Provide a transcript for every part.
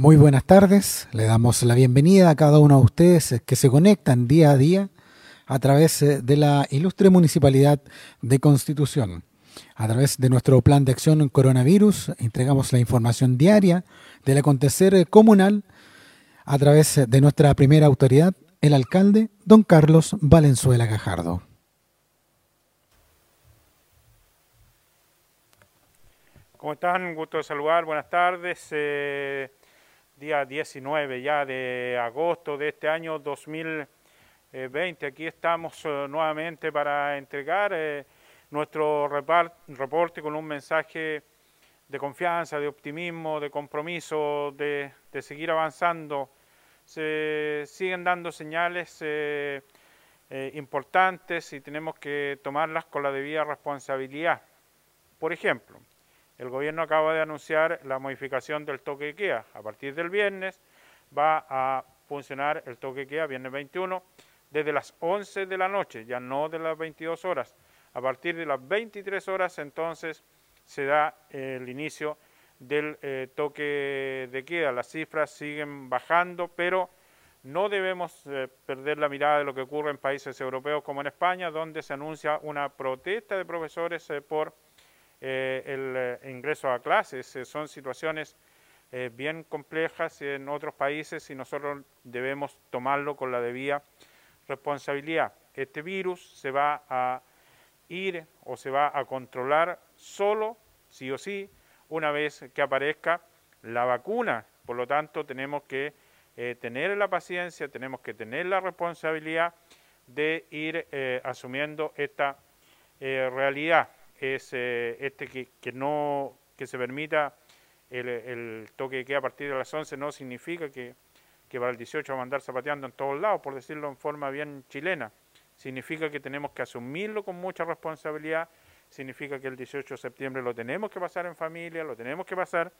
Muy buenas tardes, le damos la bienvenida a cada uno de ustedes que se conectan día a día a través eh, de la ilustre Municipalidad de Constitución. A través de nuestro plan de acción coronavirus entregamos la información diaria del acontecer comunal a través de nuestra primera autoridad, el alcalde don Carlos Valenzuela Gajardo. ¿Cómo están? Un gusto saludar, buenas tardes. Eh, día 19 ya de agosto de este año 2020. Aquí estamos eh, nuevamente para entregar eh, nuestro reporte con un mensaje de confianza, de optimismo, de compromiso, de, seguir avanzando. Se siguen dando señales eh, importantes y tenemos que tomarlas con la debida responsabilidad. Por ejemplo, el gobierno acaba de anunciar la modificación del toque de queda. A partir del viernes va a funcionar el toque de queda, viernes 21, desde las 11 de la noche, ya no de las 22 horas. A partir de las 23 horas entonces se da el inicio del eh, toque de queda. Las cifras siguen bajando, pero no debemos eh, perder la mirada de lo que ocurre en países europeos como en España, donde se anuncia una protesta de profesores eh, por el eh, ingreso a clases. Eh, son situaciones bien complejas en otros países y nosotros debemos tomarlo con la debida responsabilidad. Este virus se va a ir o se va a controlar solo, sí o sí, una vez que aparezca la vacuna. Por lo tanto, tenemos que tener la paciencia, tenemos que tener la responsabilidad de ir asumiendo esta realidad es eh, este que, no que se permita el, toque de queda a partir de las 11 no significa que, que para el 18 va a andar zapateando en todos lados, por decirlo en forma bien chilena. Significa que tenemos que asumirlo con mucha responsabilidad, significa que el 18 de septiembre lo tenemos que pasar en familia, lo tenemos que pasar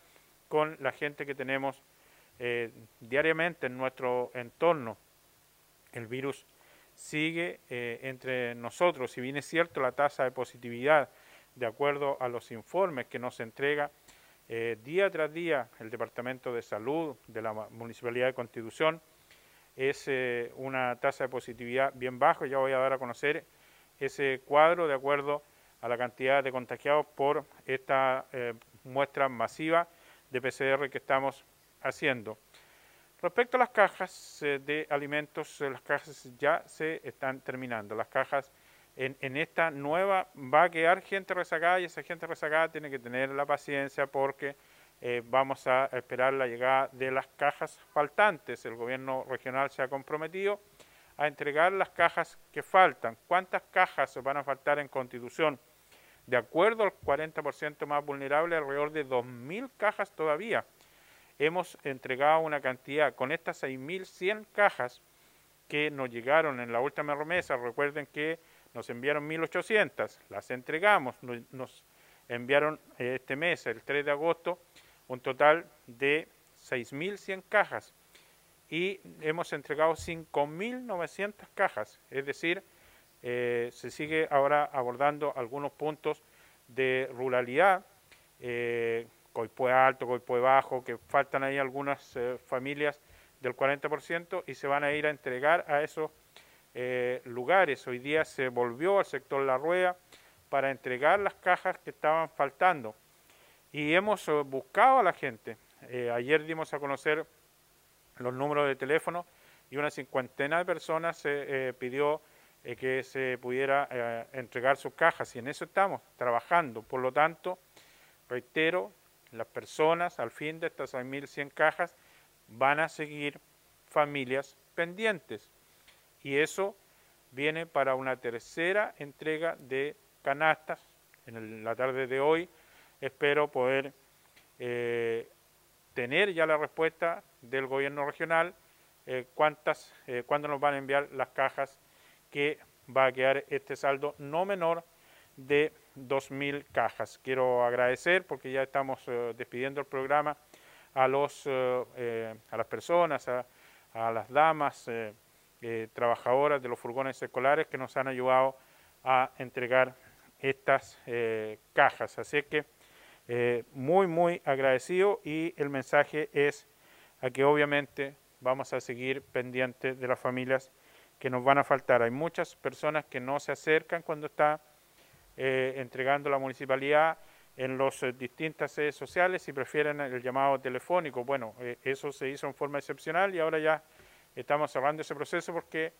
con la gente que tenemos eh, diariamente en nuestro entorno. El virus sigue eh, entre nosotros, si bien es cierto la tasa de positividad de acuerdo a los informes que nos entrega eh, día tras día el Departamento de Salud de la Municipalidad de Constitución, es eh, una tasa de positividad bien baja. Ya voy a dar a conocer ese cuadro de acuerdo a la cantidad de contagiados por esta eh, muestra masiva de PCR que estamos haciendo. Respecto a las cajas de alimentos, las cajas ya se están terminando. Las cajas en, esta nueva va a quedar gente rezagada y esa gente rezagada tiene que tener la paciencia porque eh, vamos a esperar la llegada de las cajas faltantes. El gobierno regional se ha comprometido a entregar las cajas que faltan. ¿Cuántas cajas van a faltar en Constitución? De acuerdo al 40% más vulnerable, alrededor de 2.000 cajas todavía. Hemos entregado una cantidad, con estas 6.100 cajas que nos llegaron en la última remesa, recuerden que nos enviaron 1.800, las entregamos, nos enviaron eh, este mes, el 3 de agosto, un total de 6.100 cajas y hemos entregado 5.900 cajas, es decir, eh, se sigue ahora abordando algunos puntos de ruralidad, eh, Coipue Alto, Coipue Bajo, que faltan ahí algunas eh, familias del 40% y se van a ir a entregar a esos eh, lugares. Hoy día se volvió al sector La Rueda para entregar las cajas que estaban faltando. Y hemos eh, buscado a la gente. Eh, ayer dimos a conocer los números de teléfono y una cincuentena de personas se pidió que se pudiera entregar sus cajas y en eso estamos trabajando. Por lo tanto, reitero, las personas al fin de estas 6.100 cajas van a seguir familias pendientes y eso viene para una tercera entrega de canastas en la tarde de hoy. Espero poder eh, tener ya la respuesta del gobierno regional, eh, cuántas, eh, cuándo nos van a enviar las cajas que va a quedar este saldo no menor de 2.000 cajas. Quiero agradecer porque ya estamos despidiendo el programa a, los, a las personas, a, a las damas, eh, trabajadoras de los furgones escolares que nos han ayudado a entregar estas eh, cajas. Así que eh, muy, muy agradecido y el mensaje es a que obviamente vamos a seguir pendientes de las familias que nos van a faltar. Hay muchas personas que no se acercan cuando está entregando la municipalidad en las distintas sedes sociales y prefieren el llamado telefónico. Bueno, eso se hizo en forma excepcional y ahora ya estamos cerrando ese proceso porque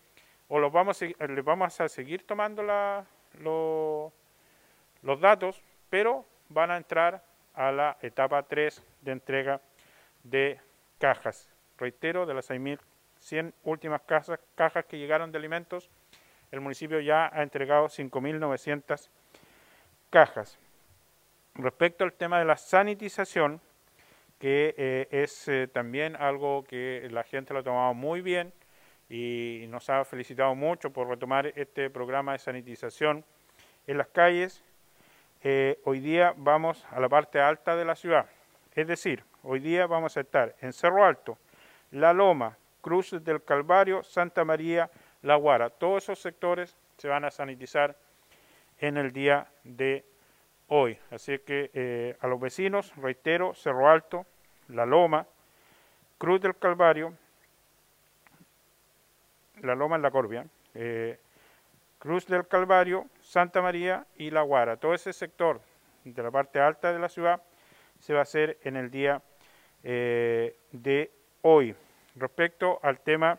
o los vamos les vamos a seguir tomando la, los datos, pero van a entrar a la etapa 3 de entrega de cajas. Reitero, de las 6.100 últimas cajas, cajas que llegaron de alimentos, el municipio ya ha entregado 5.900 cajas. Respecto al tema de la sanitización, que eh, es eh, también algo que la gente lo ha tomado muy bien y nos ha felicitado mucho por retomar este programa de sanitización en las calles. Eh, hoy día vamos a la parte alta de la ciudad, es decir, hoy día vamos a estar en Cerro Alto, La Loma, Cruz del Calvario, Santa María, La Guara. Todos esos sectores se van a sanitizar en el día de hoy. Así que eh, a los vecinos, reitero, Cerro Alto, La Loma, Cruz del Calvario, La Loma en la Corbia, eh, Cruz del Calvario, Santa María y La Guara. Todo ese sector de la parte alta de la ciudad se va a hacer en el día eh, de hoy. Respecto al tema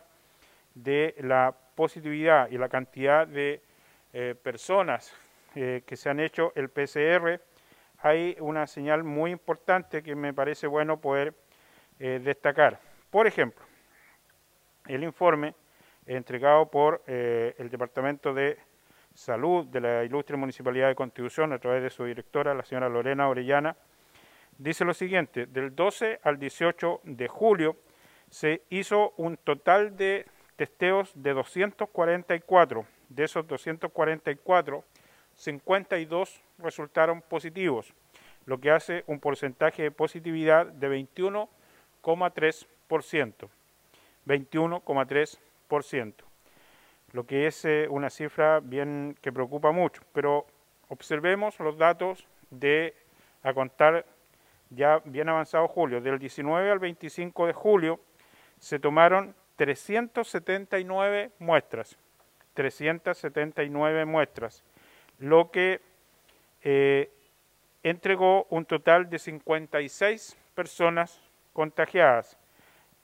de la positividad y la cantidad de personas eh, que se han hecho el PCR, hay una señal muy importante que me parece bueno poder eh, destacar. Por ejemplo, el informe entregado por eh, el Departamento de Salud de la Ilustre Municipalidad de Constitución a través de su directora, la señora Lorena Orellana, dice lo siguiente, del 12 al 18 de julio se hizo un total de testeos de 244. De esos 244, 52 resultaron positivos, lo que hace un porcentaje de positividad de 21,3%. 21,3%, lo que es eh, una cifra bien que preocupa mucho. Pero observemos los datos de a contar ya bien avanzado julio. Del 19 al 25 de julio se tomaron 379 muestras. 379 muestras lo que eh, entregó un total de 56 personas contagiadas,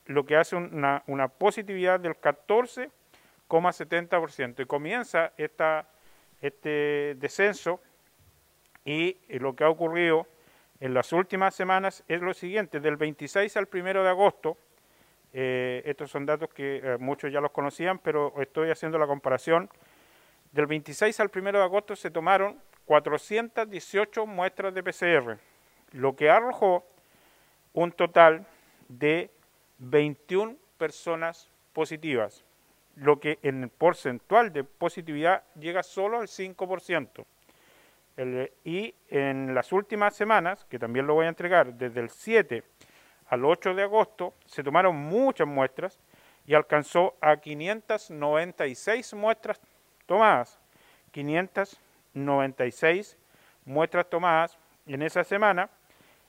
lo que hace una, positividad del 14,70%. Y comienza esta, este descenso y lo que ha ocurrido en las últimas semanas es lo siguiente, del 26 al 1 de agosto, eh, estos son datos que eh, muchos ya los conocían, pero estoy haciendo la comparación del 26 al 1 de agosto se tomaron 418 muestras de PCR, lo que arrojó un total de 21 personas positivas, lo que en porcentual de positividad llega solo al 5%. y en las últimas semanas, que también lo voy a entregar, desde el 7 al 8 de agosto, se tomaron muchas muestras y alcanzó a 596 muestras tomadas, 596 muestras tomadas en esa semana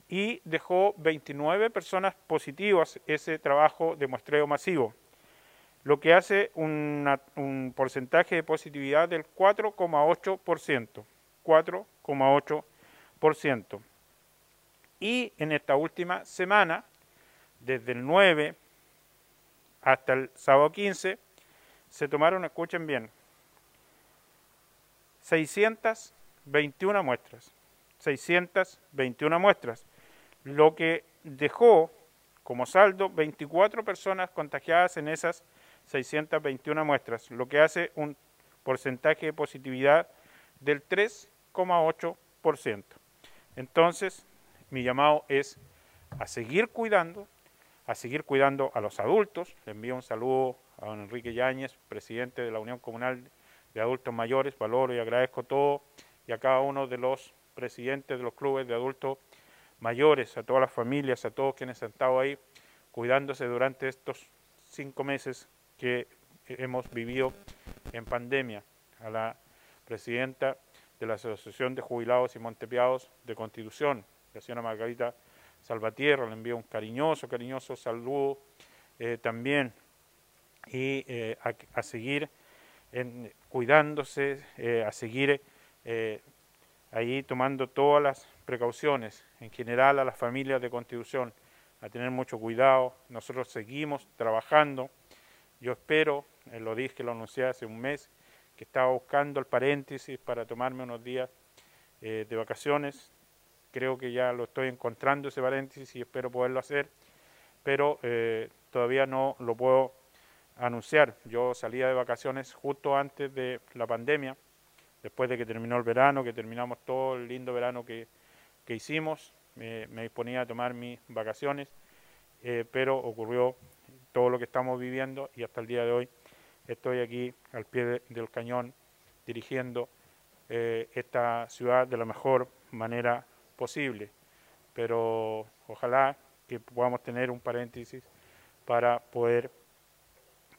y dejó 29 personas positivas ese trabajo de muestreo masivo, lo que hace un porcentaje de positividad del 4,8%. 4,8%. Y en esta última semana, desde el 9 hasta el sábado 15, se tomaron, escuchen bien, 621 muestras. 621 muestras, lo que dejó como saldo 24 personas contagiadas en esas 621 muestras, lo que hace un porcentaje de positividad del 3,8%. Entonces, mi llamado es a seguir cuidando, a seguir cuidando a los adultos. Le envío un saludo a don Enrique Yáñez, presidente de la Unión Comunal de adultos mayores. Valoro y agradezco todo y a cada uno de los presidentes de los clubes de adultos mayores, a todas las familias, a todos quienes han estado ahí cuidándose durante estos cinco meses que hemos vivido en pandemia. A la presidenta de la Asociación de Jubilados y Montepiados de Constitución, la señora Margarita Salvatierra, le envío un cariñoso, cariñoso saludo también y a, seguir cuidándose, a seguir ahí tomando todas las precauciones, en general a las familias de Constitución, a tener mucho cuidado. Nosotros seguimos trabajando. Yo espero, eh, lo dije, lo anuncié hace un mes, que estaba buscando el paréntesis para tomarme unos días eh, de vacaciones. Creo que ya lo estoy encontrando ese paréntesis y espero poderlo hacer, pero eh, todavía no lo puedo anunciar. Yo salía de vacaciones justo antes de la pandemia, después de que terminó el verano, que terminamos todo el lindo verano que, que hicimos, me, disponía a tomar mis vacaciones, eh, pero ocurrió todo lo que estamos viviendo y hasta el día de hoy estoy aquí al pie del cañón dirigiendo eh, esta ciudad de la mejor manera posible. Pero ojalá que podamos tener un paréntesis para poder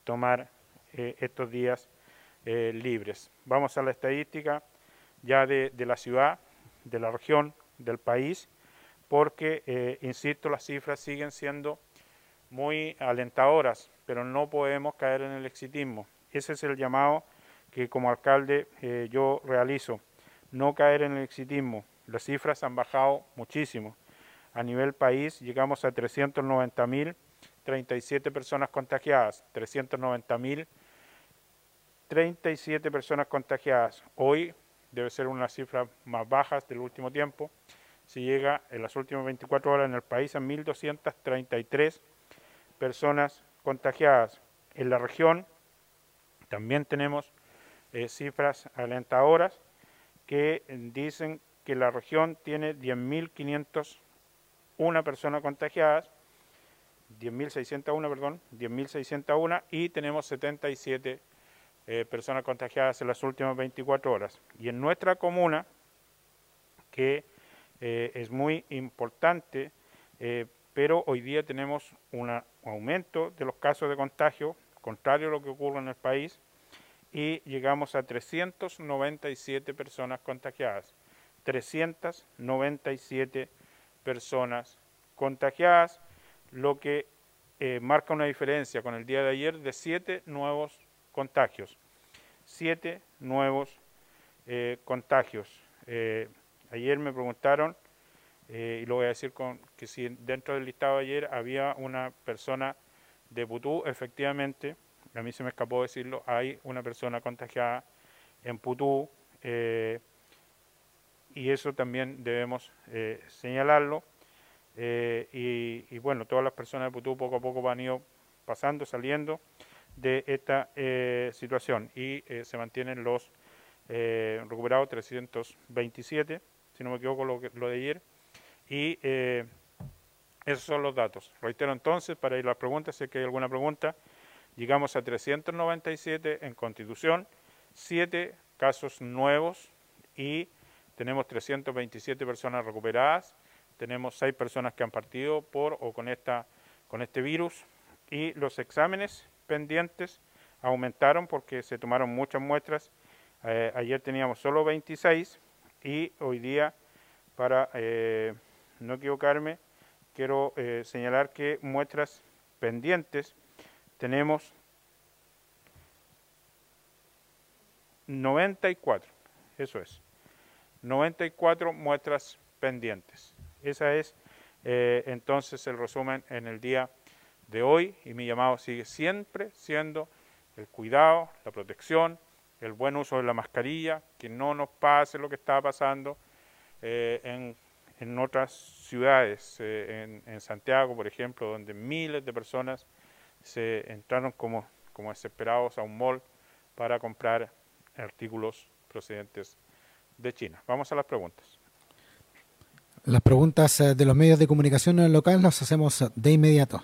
tomar eh, estos días libres. Vamos a la estadística ya de la ciudad, de la región, del país porque, eh, insisto, las cifras siguen siendo muy alentadoras, pero no podemos caer en el exitismo. Ese es el llamado que como alcalde eh, yo realizo, no caer en el exitismo. Las cifras han bajado muchísimo. A nivel país llegamos a 390.037 personas contagiadas, 390.037 personas contagiadas. Hoy debe ser una cifra más baja del último tiempo, se llega en las últimas 24 horas en el país a 1.233 personas contagiadas. En la región también tenemos eh, cifras alentadoras que dicen que la región tiene 10.501 personas contagiadas, 10.601, perdón, 10.601 y tenemos 77 eh, personas contagiadas en las últimas 24 horas. Y en nuestra comuna, que eh, es muy importante, eh, pero hoy día tenemos un aumento de los casos de contagio, contrario a lo que ocurre en el país, y llegamos a 397 personas contagiadas. 397 personas contagiadas, lo que eh, marca una diferencia con el día de ayer de 7 nuevos contagios. 7 nuevos contagios. Ayer me preguntaron, eh, y lo voy a decir con que si dentro del listado de ayer había una persona de Putú, efectivamente, a mí se me escapó decirlo, hay una persona contagiada en Putú, eh, y eso también debemos eh, señalarlo. y, bueno, todas las personas de Putú poco a poco van ido pasando, saliendo de esta situación y se mantienen los recuperados 327 si no me equivoco, lo, lo de ayer. Y eh, esos son los datos. Reitero entonces, para ir a las preguntas, si es que hay alguna pregunta, llegamos a 397 en Constitución, 7 casos nuevos y tenemos 327 personas recuperadas, tenemos 6 personas que han partido por o con, esta, con este virus y los exámenes pendientes aumentaron porque se tomaron muchas muestras. Eh, ayer teníamos solo 26 y hoy día, para eh, no equivocarme, quiero eh, señalar que muestras pendientes tenemos 94, eso es, 94 muestras pendientes. Esa es eh, entonces el resumen en el día de hoy y mi llamado sigue siempre siendo el cuidado, la protección, el buen uso de la mascarilla, que no nos pase lo que está pasando eh, en, en, otras ciudades, eh, en, Santiago, por ejemplo, donde miles de personas se entraron como, como desesperados a un mall para comprar artículos procedentes de China. Vamos a las preguntas. Las preguntas eh, de los medios de comunicación local las hacemos de inmediato.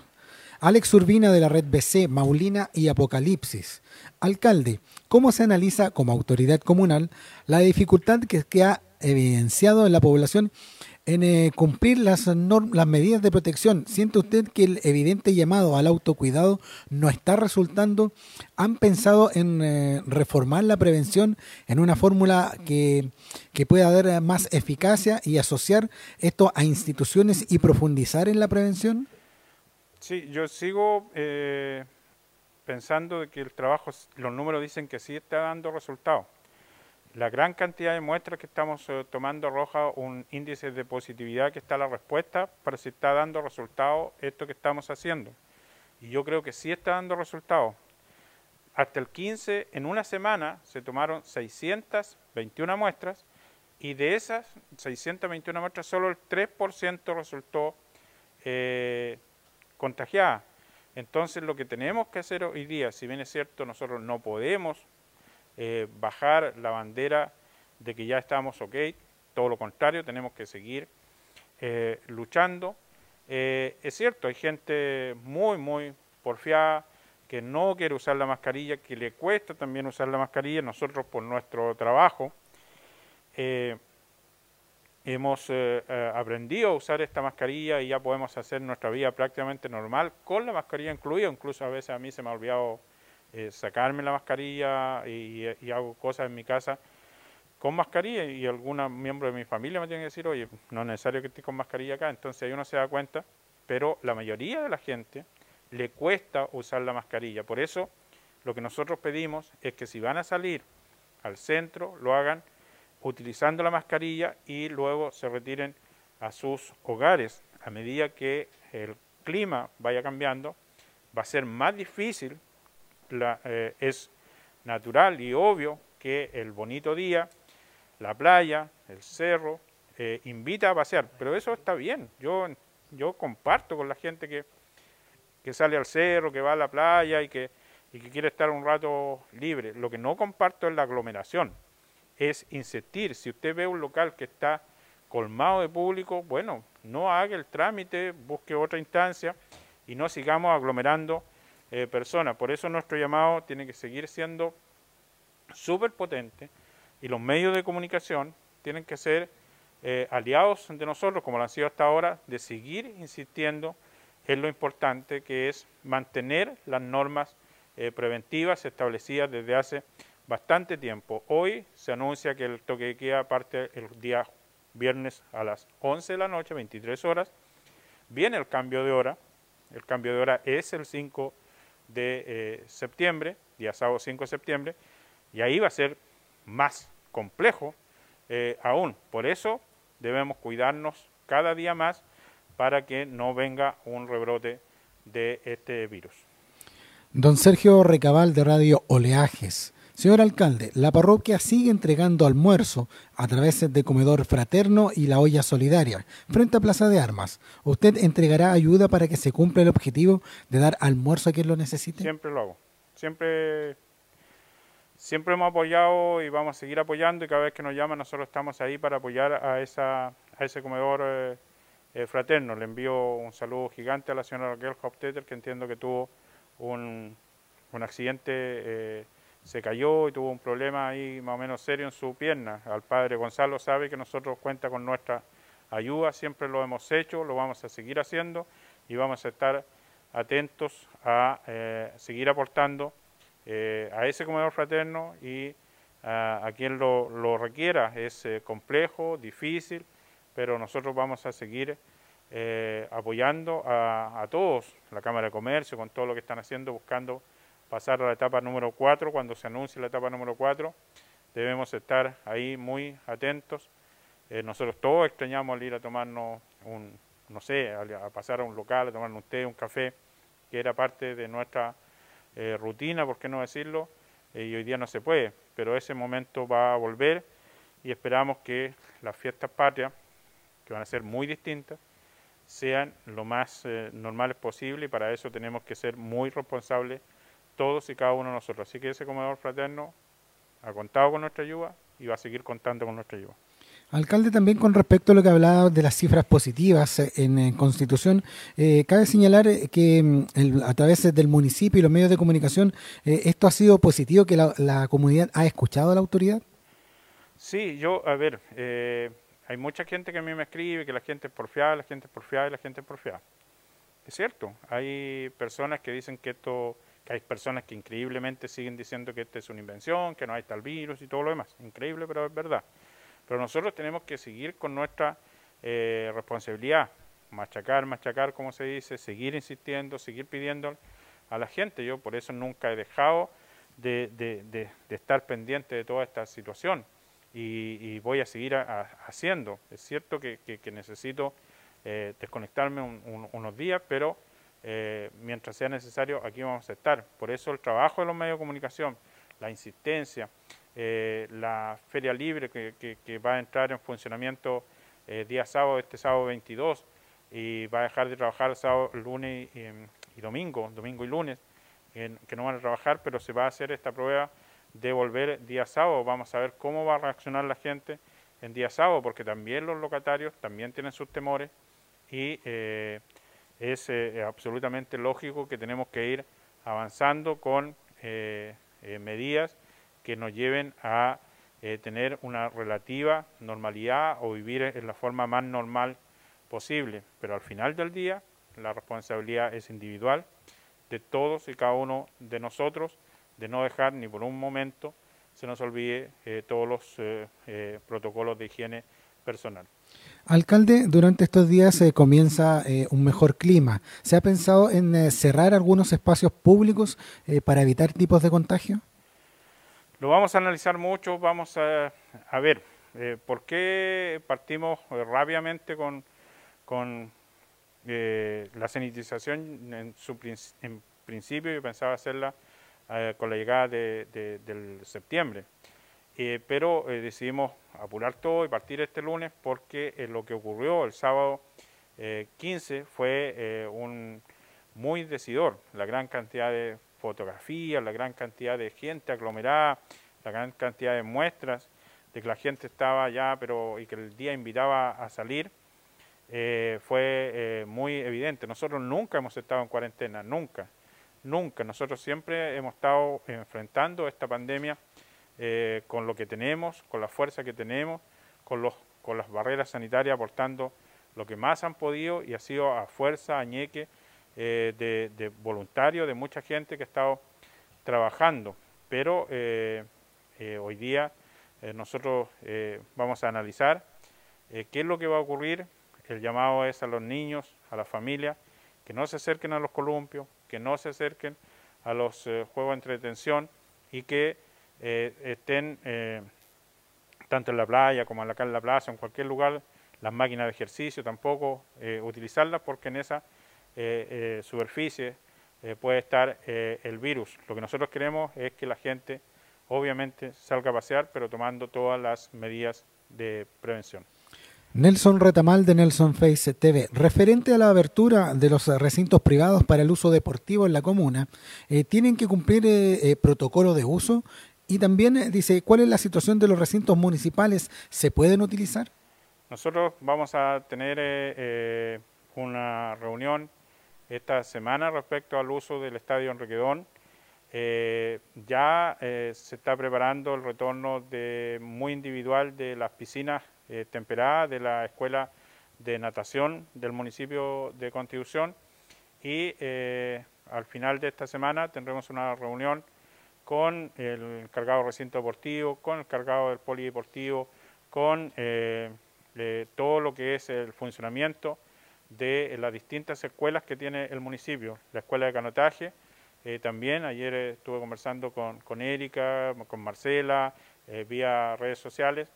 Alex Urbina de la red BC, Maulina y Apocalipsis. Alcalde, ¿cómo se analiza como autoridad comunal la dificultad que, ha evidenciado en la población en eh, cumplir las, las medidas de protección. ¿Siente usted que el evidente llamado al autocuidado no está resultando? ¿Han pensado en eh, reformar la prevención en una fórmula que, que pueda dar más eficacia y asociar esto a instituciones y profundizar en la prevención? Sí, yo sigo eh, pensando que el trabajo, los números dicen que sí está dando resultados la gran cantidad de muestras que estamos eh, tomando arroja un índice de positividad que está la respuesta para si está dando resultados esto que estamos haciendo. Y yo creo que sí está dando resultados. Hasta el 15, en una semana, se tomaron 621 muestras y de esas 621 muestras solo el 3% resultó eh, contagiada. Entonces lo que tenemos que hacer hoy día, si bien es cierto, nosotros no podemos eh, bajar la bandera de que ya estamos ok, todo lo contrario, tenemos que seguir eh, luchando. Eh, es cierto, hay gente muy, muy porfiada que no quiere usar la mascarilla, que le cuesta también usar la mascarilla, nosotros por nuestro trabajo hemos aprendido a usar esta mascarilla y ya podemos hacer nuestra vida prácticamente normal con la mascarilla incluida, incluso a veces a mí se me ha olvidado eh, sacarme la mascarilla y, hago cosas en mi casa con mascarilla y algunos miembros de mi familia me tienen que decir, oye, no es necesario que estés con mascarilla acá, entonces ahí uno se da cuenta, pero la mayoría de la gente le cuesta usar la mascarilla, por eso lo que nosotros pedimos es que si van a salir al centro, lo hagan utilizando la mascarilla y luego se retiren a sus hogares. A medida que el clima vaya cambiando, va a ser más difícil eh, es natural y obvio que el bonito día, la playa, el cerro, eh, invita a pasear, pero eso está bien. Yo, yo comparto con la gente que, que sale al cerro, que va a la playa y que, y que quiere estar un rato libre. Lo que no comparto es la aglomeración, es insistir. Si usted ve un local que está colmado de público, bueno, no haga el trámite, busque otra instancia y no sigamos aglomerando eh, personas. Por eso nuestro llamado tiene que seguir siendo súper potente y los medios de comunicación tienen que ser eh, aliados de nosotros, como lo han sido hasta ahora, de seguir insistiendo en lo importante que es mantener las normas eh, preventivas establecidas desde hace bastante tiempo. Hoy se anuncia que el toque de queda parte el día viernes a las 11 de la noche, 23 horas. Viene el cambio de hora. El cambio de hora es el 5 de eh, septiembre, día sábado 5 de septiembre, y ahí va a ser más complejo eh, aún. Por eso debemos cuidarnos cada día más para que no venga un rebrote de este virus. Don Sergio Recabal de Radio Oleajes. Señor alcalde, la parroquia sigue entregando almuerzo a través de comedor fraterno y la olla solidaria frente a Plaza de Armas. ¿Usted entregará ayuda para que se cumpla el objetivo de dar almuerzo a quien lo necesite? Siempre lo hago. Siempre, siempre hemos apoyado y vamos a seguir apoyando y cada vez que nos llaman nosotros estamos ahí para apoyar a, esa, a ese comedor eh, eh, fraterno. Le envío un saludo gigante a la señora Raquel Hofteter que entiendo que tuvo un, un accidente. Eh, se cayó y tuvo un problema ahí más o menos serio en su pierna. Al padre Gonzalo sabe que nosotros cuenta con nuestra ayuda, siempre lo hemos hecho, lo vamos a seguir haciendo y vamos a estar atentos a eh, seguir aportando eh, a ese comedor fraterno y a, quien lo, requiera. Es eh, complejo, difícil, pero nosotros vamos a seguir apoyando a, a todos, la Cámara de Comercio, con todo lo que están haciendo, buscando pasar a la etapa número 4, cuando se anuncie la etapa número 4, debemos estar ahí muy atentos. Eh, nosotros todos extrañamos ir a tomarnos un, no sé, a, pasar a un local, a tomarnos un un café, que era parte de nuestra eh, rutina, por qué no decirlo, eh, y hoy día no se puede, pero ese momento va a volver y esperamos que las fiestas patrias, que van a ser muy distintas, sean lo más normales posible y para eso tenemos que ser muy responsables todos y cada uno de nosotros. Así que ese comedor fraterno ha contado con nuestra ayuda y va a seguir contando con nuestra ayuda. Alcalde, también con respecto a lo que hablaba de las cifras positivas en, Constitución, eh, cabe señalar que mm, a través del municipio y los medios de comunicación, eh, ¿esto ha sido positivo, que la, comunidad ha escuchado a la autoridad? Sí, yo, a ver, eh, hay mucha gente que a mí me escribe que la gente es porfiada, la gente es porfiada y la gente es porfiada. Es cierto, hay personas que dicen que esto, que hay personas que increíblemente siguen diciendo que esta es una invención, que no hay tal virus y todo lo demás. Increíble, pero es verdad. Pero nosotros tenemos que seguir con nuestra eh, responsabilidad, machacar, machacar, como se dice, seguir insistiendo, seguir pidiendo a la gente. Yo por eso nunca he dejado de, estar pendiente de toda esta situación y, voy a seguir haciendo. Es cierto que, necesito eh, desconectarme unos días, pero eh, mientras sea necesario, aquí vamos a estar. Por eso el trabajo de los medios de comunicación, la insistencia, eh, la feria libre que, va a entrar en funcionamiento día sábado, este sábado 22, y va a dejar de trabajar sábado, lunes y, domingo, domingo y lunes, que no van a trabajar, pero se va a hacer esta prueba de volver día sábado. Vamos a ver cómo va a reaccionar la gente en día sábado, porque también los locatarios también tienen sus temores y eh, es eh, absolutamente lógico que tenemos que ir avanzando con eh, medidas que nos lleven a tener una relativa normalidad o vivir en la forma más normal posible. Pero al final del día la responsabilidad es individual de todos y cada uno de nosotros de no dejar ni por un momento se nos olvide eh, todos los eh, eh, protocolos de higiene personal. Alcalde, durante estos días se comienza un mejor clima. ¿Se ha pensado en cerrar algunos espacios públicos para evitar tipos de contagio? Lo vamos a analizar mucho, vamos a, ver por qué partimos rápidamente con, la sanitización en, su, en principio, yo pensaba hacerla eh, con la llegada de, del septiembre. Eh, pero eh, decidimos apurar todo y partir este lunes porque lo que ocurrió el sábado 15 fue un muy decidor. La gran cantidad de fotografías, la gran cantidad de gente aglomerada, la gran cantidad de muestras de que la gente estaba allá pero y que el día invitaba a salir, fue muy evidente. Nosotros nunca hemos estado en cuarentena, nunca. Nunca. Nosotros siempre hemos estado enfrentando esta pandemia eh, con lo que tenemos, con la fuerza que tenemos, con, los, con las barreras sanitarias, aportando lo que más han podido y ha sido a fuerza, añeque eh, de, de voluntarios, de mucha gente que ha estado trabajando. Pero eh, hoy día nosotros vamos a analizar qué es lo que va a ocurrir. El llamado es a los niños, a la familia, que no se acerquen a los columpios, que no se acerquen a los juegos de entretención y que eh, estén eh, tanto en la playa como en la plaza, en cualquier lugar, las máquinas de ejercicio tampoco utilizarlas porque en esa superficie puede estar el virus. Lo que nosotros queremos es que la gente obviamente salga a pasear, pero tomando todas las medidas de prevención. Nelson Retamal de Nelson Face TV. Referente a la abertura de los recintos privados para el uso deportivo en la comuna, eh, ¿tienen que cumplir eh, eh, protocolo de uso? Y también dice, ¿cuál es la situación de los recintos municipales? ¿Se pueden utilizar? Nosotros vamos a tener una reunión esta semana respecto al uso del Estadio Enriquedón. ya se está preparando el retorno de, muy individual de las piscinas eh, temperada de la Escuela de Natación del municipio de Constitución y eh, al final de esta semana tendremos una reunión con el encargado del recinto deportivo, con el encargado del polideportivo, con eh, todo lo que es el funcionamiento de las distintas escuelas que tiene el municipio. La escuela de canotaje, también ayer estuve conversando con, con Erika, con Marcela, vía redes sociales,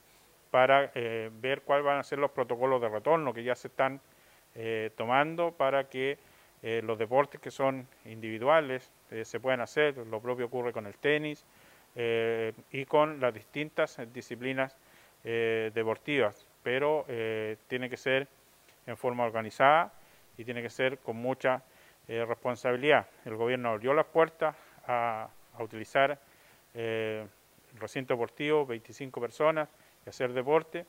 para eh, ver cuáles van a ser los protocolos de retorno que ya se están eh, tomando para que eh, los deportes que son individuales se puedan hacer. Lo propio ocurre con el tenis y con las distintas disciplinas deportivas, pero tiene que ser en forma organizada y tiene que ser con mucha responsabilidad. El gobierno abrió las puertas a, a utilizar el recinto deportivo, 25 personas, hacer deporte,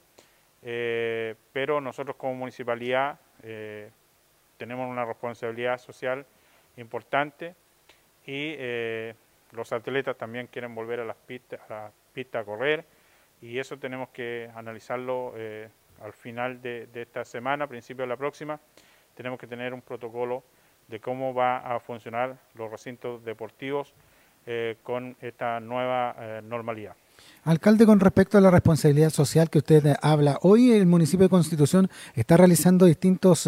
eh, pero nosotros como municipalidad eh, tenemos una responsabilidad social importante y eh, los atletas también quieren volver a las pistas, a, a correr y eso tenemos que analizarlo al final de, esta semana, principio de la próxima, tenemos que tener un protocolo de cómo va a funcionar los recintos deportivos eh, con esta nueva eh, normalidad. Alcalde, con respecto a la responsabilidad social que usted habla, hoy el municipio de Constitución está realizando distintos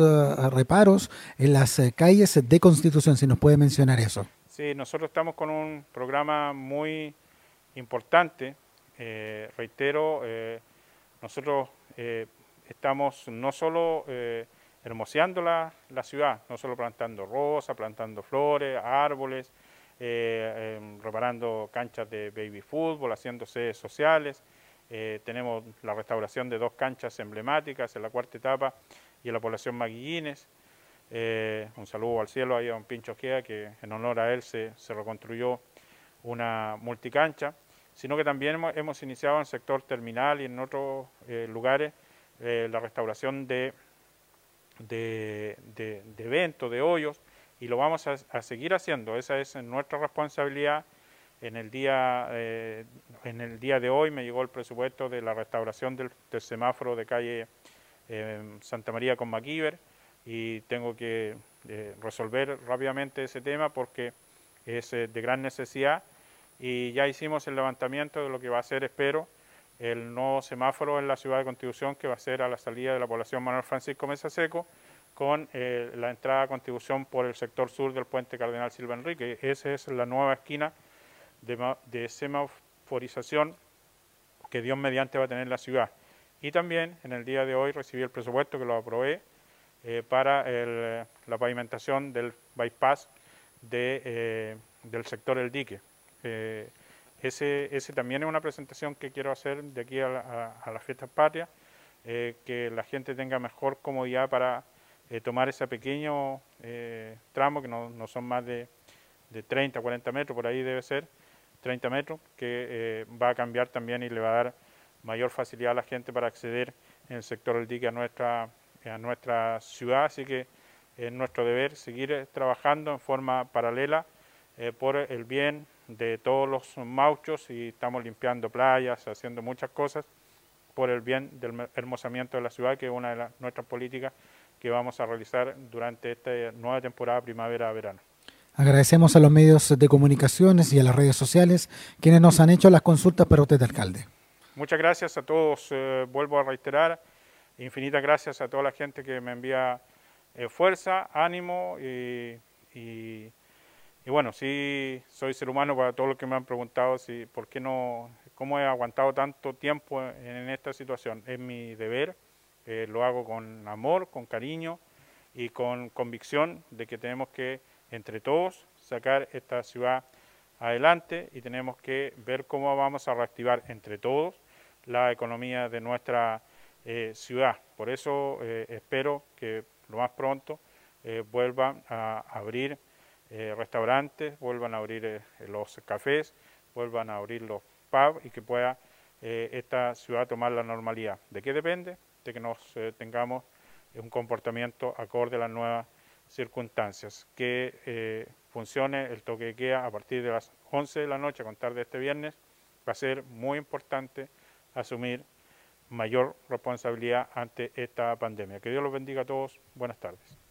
reparos en las calles de Constitución, si nos puede mencionar eso. Sí, nosotros estamos con un programa muy importante, reitero, nosotros eh, estamos no solo eh, hermoseando la, ciudad, no solo plantando rosas, plantando flores, árboles, eh, em, reparando canchas de baby fútbol, haciendo sedes sociales. tenemos la restauración de dos canchas emblemáticas en la cuarta etapa y en la población Maguillines. Un saludo al cielo ahí a un Pincho Gea, que en honor a él se, reconstruyó una multicancha sino que también hemos, iniciado en el sector terminal y en otros eh, lugares eh, la restauración de, de, eventos, de hoyos, y lo vamos a, seguir haciendo. Esa es nuestra responsabilidad. En el, día, eh, en el día de hoy me llegó el presupuesto de la restauración del, semáforo de calle Santa María con Maquiver y tengo que resolver rápidamente ese tema porque es de gran necesidad y ya hicimos el levantamiento de lo que va a ser, espero, el nuevo semáforo en la ciudad de Constitución que va a ser a la salida de la población Manuel Francisco Mesa Seco con eh, la entrada a Constitución por el sector sur del puente Cardenal Silva Enrique. Esa es la nueva esquina de, semaforización que Dios mediante va a tener la ciudad. Y también en el día de hoy recibí el presupuesto que lo aprobé eh, para la pavimentación del bypass de, eh, del sector El Dique. Eh, ese, ese también es una presentación que quiero hacer de aquí a, la, las fiestas patrias, eh, que la gente tenga mejor comodidad para eh, tomar ese pequeño tramo, que no, no, son más de, de 30, 40 metros, por ahí debe ser, 30 metros, que va a cambiar también y le va a dar mayor facilidad a la gente para acceder en el sector del dique a nuestra, a nuestra ciudad, así que es nuestro deber seguir trabajando en forma paralela por el bien de todos los mauchos y estamos limpiando playas, haciendo muchas cosas por el bien del hermosamiento de la ciudad, que es una de nuestras políticas que vamos a realizar durante esta nueva temporada primavera-verano. Agradecemos a los medios de comunicaciones y a las redes sociales quienes nos han hecho las consultas para usted, alcalde. Muchas gracias a todos, eh, vuelvo a reiterar, infinitas gracias a toda la gente que me envía eh, fuerza, ánimo y y bueno, sí soy ser humano para todos los que me han preguntado si por qué no, cómo he aguantado tanto tiempo en, esta situación. Es mi deber, eh, lo hago con amor, con cariño y con convicción de que tenemos que entre todos sacar esta ciudad adelante y tenemos que ver cómo vamos a reactivar entre todos la economía de nuestra eh, ciudad. Por eso eh, espero que lo más pronto vuelvan a abrir eh, restaurantes, vuelvan a abrir eh, los cafés, vuelvan a abrir los pubs y que pueda eh, esta ciudad tomar la normalidad. ¿De qué depende? De que nos tengamos un comportamiento acorde a las nuevas circunstancias, que funcione el toque de queda a partir de las 11 de la noche a contar de este viernes, va a ser muy importante asumir mayor responsabilidad ante esta pandemia. Que Dios los bendiga a todos. Buenas tardes.